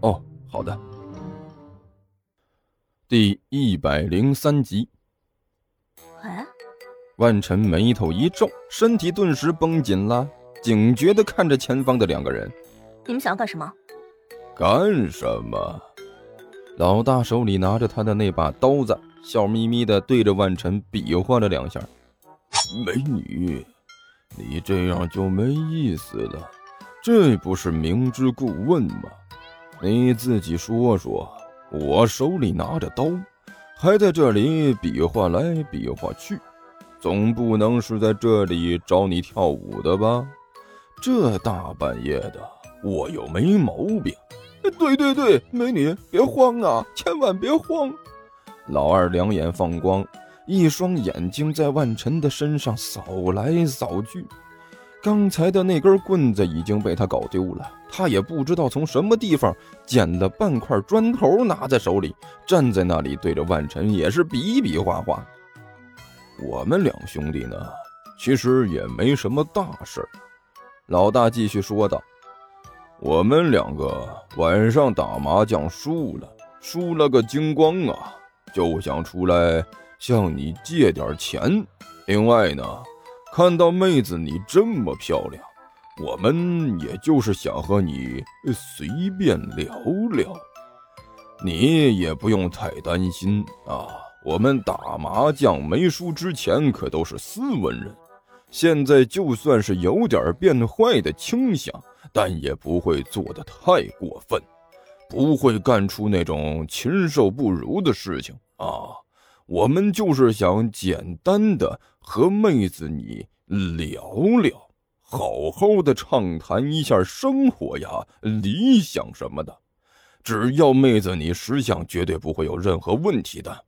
哦，好的。第一百零三集。哎，万晨眉头一皱，身体顿时绷紧了，警觉的看着前方的两个人。你们想要干什么？干什么？老大手里拿着他的那把刀子，笑眯眯的对着万晨比划了两下。美女，你这样就没意思了。这不是明知故问吗？你自己说说，我手里拿着刀，还在这里比划来比划去，总不能是在这里找你跳舞的吧？这大半夜的，我又没毛病。对对对，美女别慌啊，千万别慌。老二两眼放光，一双眼睛在万晨的身上扫来扫去。刚才的那根棍子已经被他搞丢了，他也不知道从什么地方捡了半块砖头，拿在手里，站在那里对着万晨也是比比划划。我们两兄弟呢，其实也没什么大事。老大继续说道：“我们两个晚上打麻将输了，输了个精光啊，就想出来向你借点钱。另外呢。”看到妹子你这么漂亮，我们也就是想和你随便聊聊，你也不用太担心啊。我们打麻将没输之前可都是斯文人，现在就算是有点变坏的倾向，但也不会做得太过分，不会干出那种禽兽不如的事情啊。我们就是想简单的和妹子你聊聊，好好的畅谈一下生活呀、理想什么的。只要妹子你识相，绝对不会有任何问题的。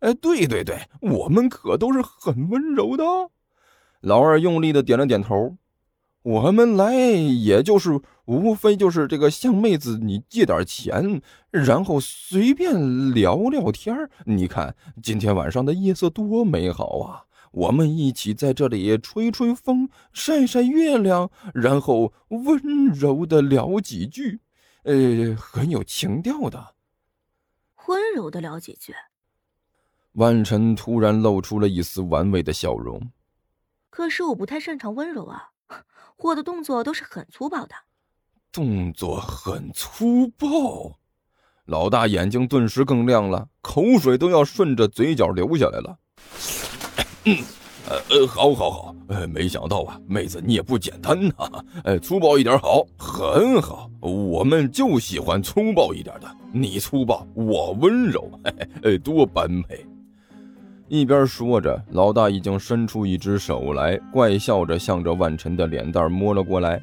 哎，对对对，我们可都是很温柔的。老二用力的点了点头。我们来，也就是无非就是这个向妹子你借点钱，然后随便聊聊天你看今天晚上的夜色多美好啊！我们一起在这里吹吹风，晒晒月亮，然后温柔的聊几句，呃，很有情调的。温柔的聊几句。万晨突然露出了一丝玩味的笑容。可是我不太擅长温柔啊。我的动作都是很粗暴的，动作很粗暴。老大眼睛顿时更亮了，口水都要顺着嘴角流下来了。嗯，呃，好，好，好，呃，没想到啊，妹子你也不简单呐，呃，粗暴一点好，很好，我们就喜欢粗暴一点的，你粗暴，我温柔，嘿嘿，多般配。一边说着，老大已经伸出一只手来，怪笑着向着万晨的脸蛋摸了过来。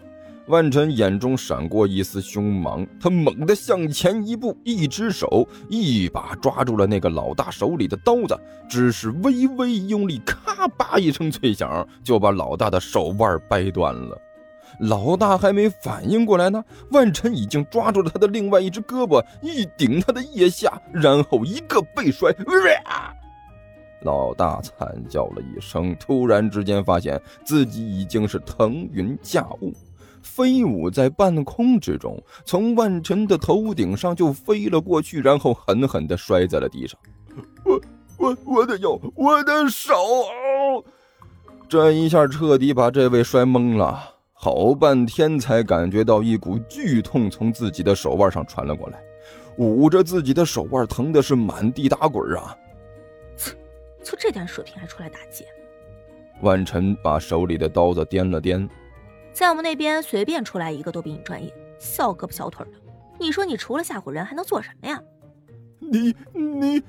万晨眼中闪过一丝凶芒，他猛地向前一步，一只手一把抓住了那个老大手里的刀子，只是微微用力，咔吧一声脆响，就把老大的手腕掰断了。老大还没反应过来呢，万晨已经抓住了他的另外一只胳膊，一顶他的腋下，然后一个背摔。老大惨叫了一声，突然之间发现自己已经是腾云驾雾，飞舞在半空之中，从万晨的头顶上就飞了过去，然后狠狠地摔在了地上。我我我的腰，我的手！这一下彻底把这位摔懵了，好半天才感觉到一股剧痛从自己的手腕上传了过来，捂着自己的手腕，疼的是满地打滚啊！就这点水平还出来打劫？万晨把手里的刀子掂了掂，在我们那边随便出来一个都比你专业，小胳膊小腿的。你说你除了吓唬人还能做什么呀？你你，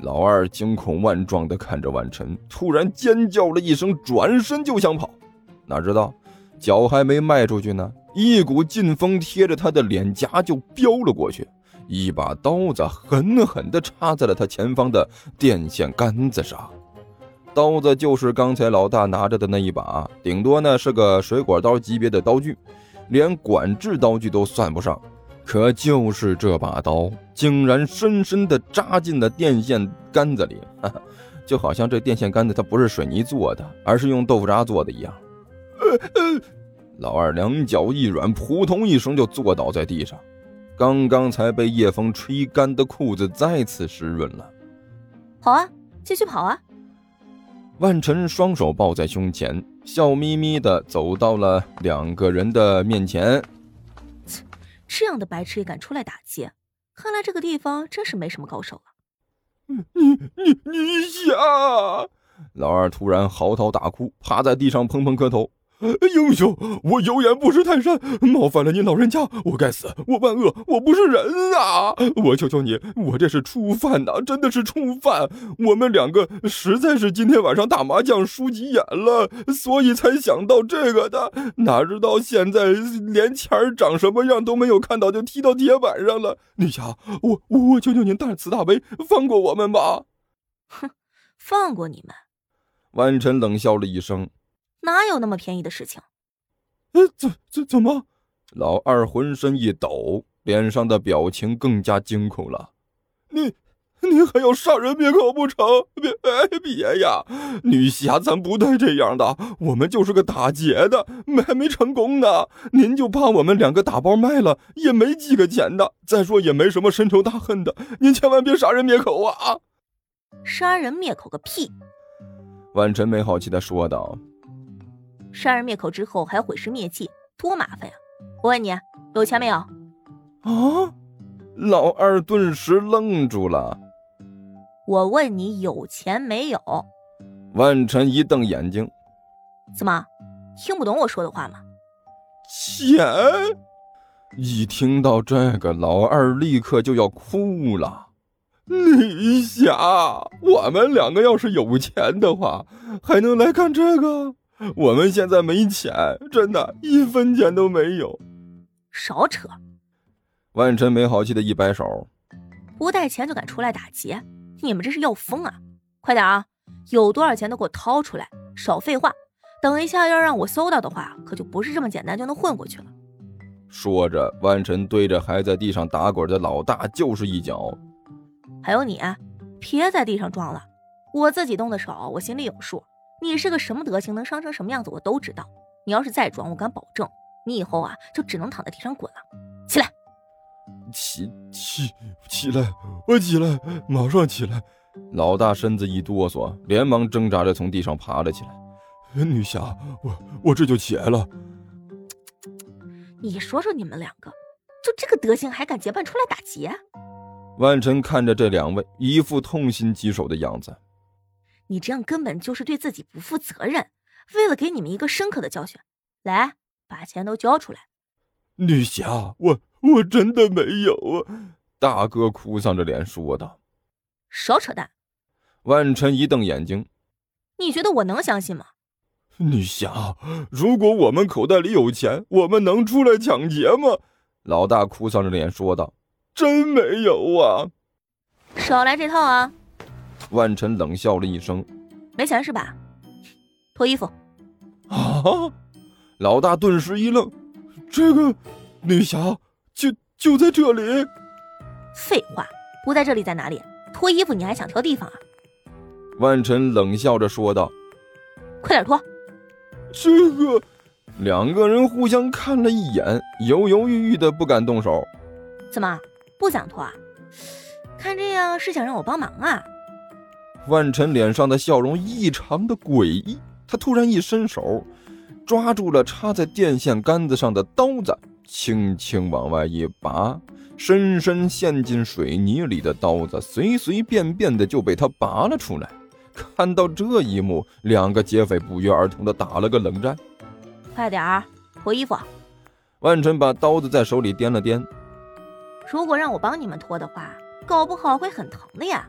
老二惊恐万状的看着万晨，突然尖叫了一声，转身就想跑，哪知道脚还没迈出去呢，一股劲风贴着他的脸颊就飙了过去，一把刀子狠狠地插在了他前方的电线杆子上。刀子就是刚才老大拿着的那一把，顶多呢是个水果刀级别的刀具，连管制刀具都算不上。可就是这把刀，竟然深深地扎进了电线杆子里，哈哈，就好像这电线杆子它不是水泥做的，而是用豆腐渣做的一样。老二两脚一软，扑通一声就坐倒在地上，刚刚才被夜风吹干的裤子再次湿润了。跑啊，继续跑啊！万晨双手抱在胸前，笑眯眯的走到了两个人的面前。这样的白痴也敢出来打劫，看来这个地方真是没什么高手了。你你你下！老二突然嚎啕大哭，趴在地上砰砰磕头。英雄，我有眼不识泰山，冒犯了您老人家，我该死，我万恶，我不是人啊！我求求你，我这是初犯呐，真的是初犯。我们两个实在是今天晚上打麻将输急眼了，所以才想到这个的。哪知道现在连钱儿长什么样都没有看到，就踢到铁板上了。女侠，我我求求您大慈大悲，放过我们吧！哼，放过你们？万晨冷笑了一声。哪有那么便宜的事情？呃，怎怎怎么？老二浑身一抖，脸上的表情更加惊恐了。你你还要杀人灭口不成？别哎别呀！女侠，咱不带这样的。我们就是个打劫的，没还没成功呢。您就怕我们两个打包卖了，也没几个钱的。再说也没什么深仇大恨的，您千万别杀人灭口啊！杀人灭口个屁！万晨没好气的说道。杀人灭口之后还要毁尸灭迹，多麻烦呀！我问你，有钱没有？啊！老二顿时愣住了。我问你有钱没有？万晨一瞪眼睛，怎么听不懂我说的话吗？钱！一听到这个，老二立刻就要哭了。李霞，我们两个要是有钱的话，还能来干这个？我们现在没钱，真的一分钱都没有。少扯！万晨没好气的一摆手，不带钱就敢出来打劫，你们这是要疯啊！快点啊，有多少钱都给我掏出来！少废话，等一下要让我搜到的话，可就不是这么简单就能混过去了。说着，万晨对着还在地上打滚的老大就是一脚。还有你，别在地上装了，我自己动的手，我心里有数。你是个什么德行，能伤成什么样子，我都知道。你要是再装，我敢保证，你以后啊就只能躺在地上滚了。起来，起起起来，我起来，马上起来。老大身子一哆嗦，连忙挣扎着从地上爬了起来。女侠，我我这就起来了。你说说你们两个，就这个德行还敢结伴出来打劫？万晨看着这两位，一副痛心疾首的样子。你这样根本就是对自己不负责任。为了给你们一个深刻的教训，来，把钱都交出来。女侠，我我真的没有啊！大哥哭丧着脸说道。少扯淡！万晨一瞪眼睛。你觉得我能相信吗？女侠，如果我们口袋里有钱，我们能出来抢劫吗？老大哭丧着脸说道。真没有啊！少来这套啊！万晨冷笑了一声：“没钱是吧？脱衣服。”啊！老大顿时一愣：“这个女侠就就在这里？”废话，不在这里在哪里？脱衣服你还想挑地方啊？万晨冷笑着说道：“快点脱！”这个两个人互相看了一眼，犹犹豫豫的不敢动手。怎么不想脱啊？看这样是想让我帮忙啊？万晨脸上的笑容异常的诡异，他突然一伸手，抓住了插在电线杆子上的刀子，轻轻往外一拔，深深陷进水泥里的刀子随随便便的就被他拔了出来。看到这一幕，两个劫匪不约而同的打了个冷战。快点儿脱衣服！万晨把刀子在手里掂了掂。如果让我帮你们脱的话，搞不好会很疼的呀。